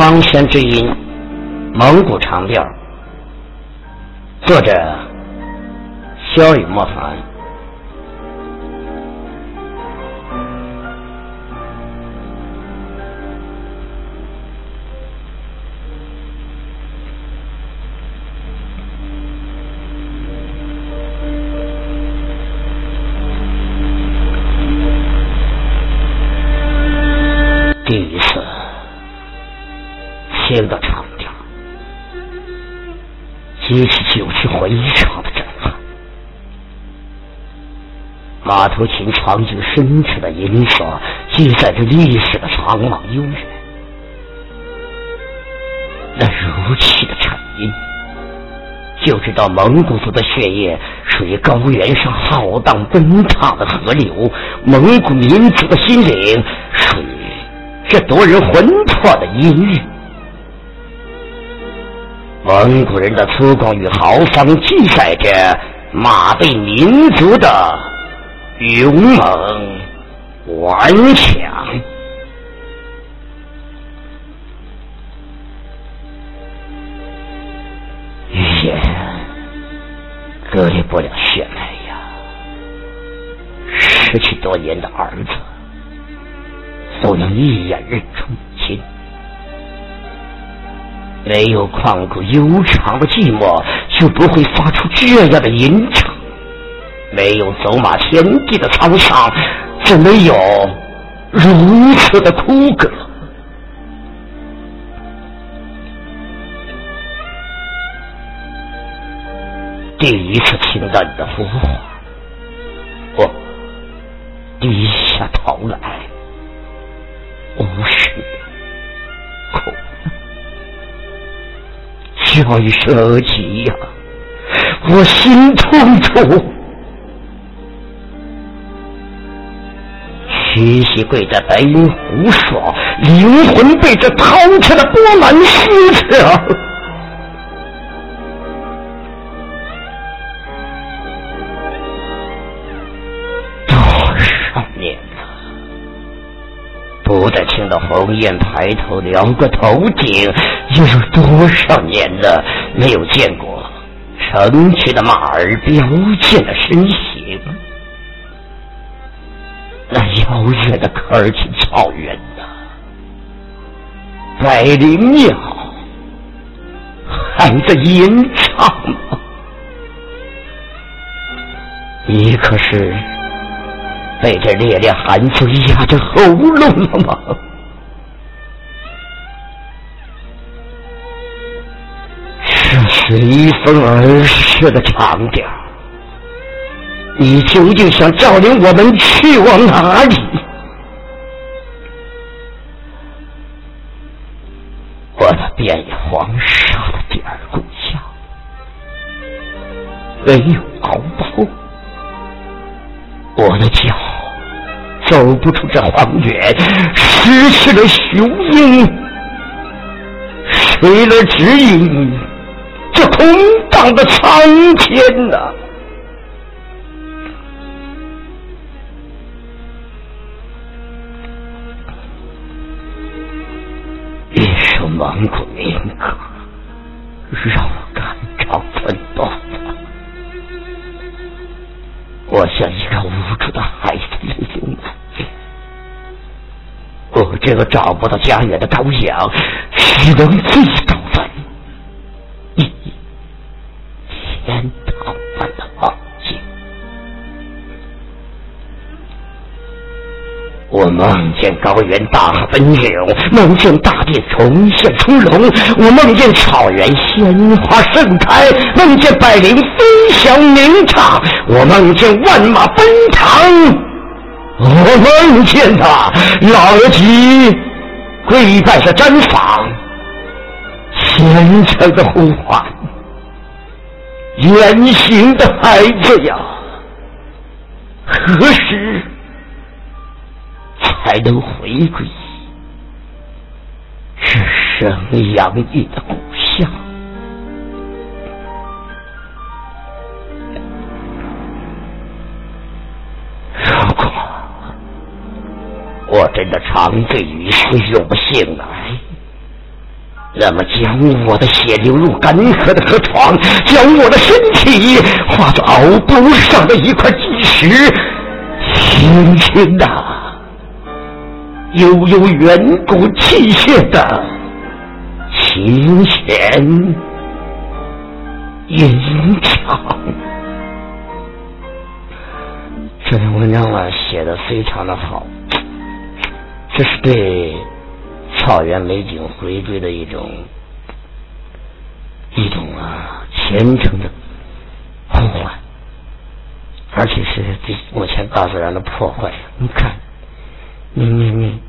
方仙之音，蒙古长调，作者萧雨莫凡。激起就是回肠的震撼。马头琴长久深沉的音色，记载着历史的苍茫悠远。那如泣的沉音，就知道蒙古族的血液属于高原上浩荡奔腾的河流，蒙古民族的心灵属于这夺人魂魄的音乐。蒙古人的粗犷与豪放，记载着马背民族的勇猛顽强。语言割裂不了血脉呀！失去多年的儿子，都能一眼认出母亲。没有旷古悠长的寂寞，就不会发出这样的吟唱；没有走马天地的沧桑，怎能有如此的枯歌？第一次听到你的呼唤，我低下头来，叫一声儿急呀，我心痛楚。屈膝跪在白云湖上，灵魂被这滔天的波澜撕扯。不再听到鸿雁抬头撩过头顶。又有多少年了，没有见过成群的马儿标健的身形？那遥远的科尔沁草原呐，百灵鸟还在吟唱吗？你可是被这烈烈寒风压着喉咙了吗？是随风而逝的长调，你究竟想照领我们去往哪里？我的遍野黄沙的第二故乡，没有敖包，我的脚走不出这荒原，失去了雄鹰，谁来指引？这空荡的苍天呐！一首蒙古民歌，让我肝肠寸断。我像一个无助的孩子，我这个找不到家园的羔羊，只能自己。我梦见高原大河奔涌，梦见大地重现出笼，我梦见草原鲜花盛开，梦见百灵飞翔鸣唱，我梦见万马奔腾，我梦见他老吉跪拜在毡房，虔诚的呼唤，远行的孩子呀，何时？才能回归这生养你的故乡。我真的长醉于世，永不醒来，那么将我的血流入干涸的河床，将我的身体化作敖包上的一块巨石，轻轻的，悠悠远古气息的琴弦吟唱。这篇文章啊，写的非常的好，这是对。草原美景回归的一种一种啊虔诚的呼唤，而且是对目前大自然的破坏。你看，你你你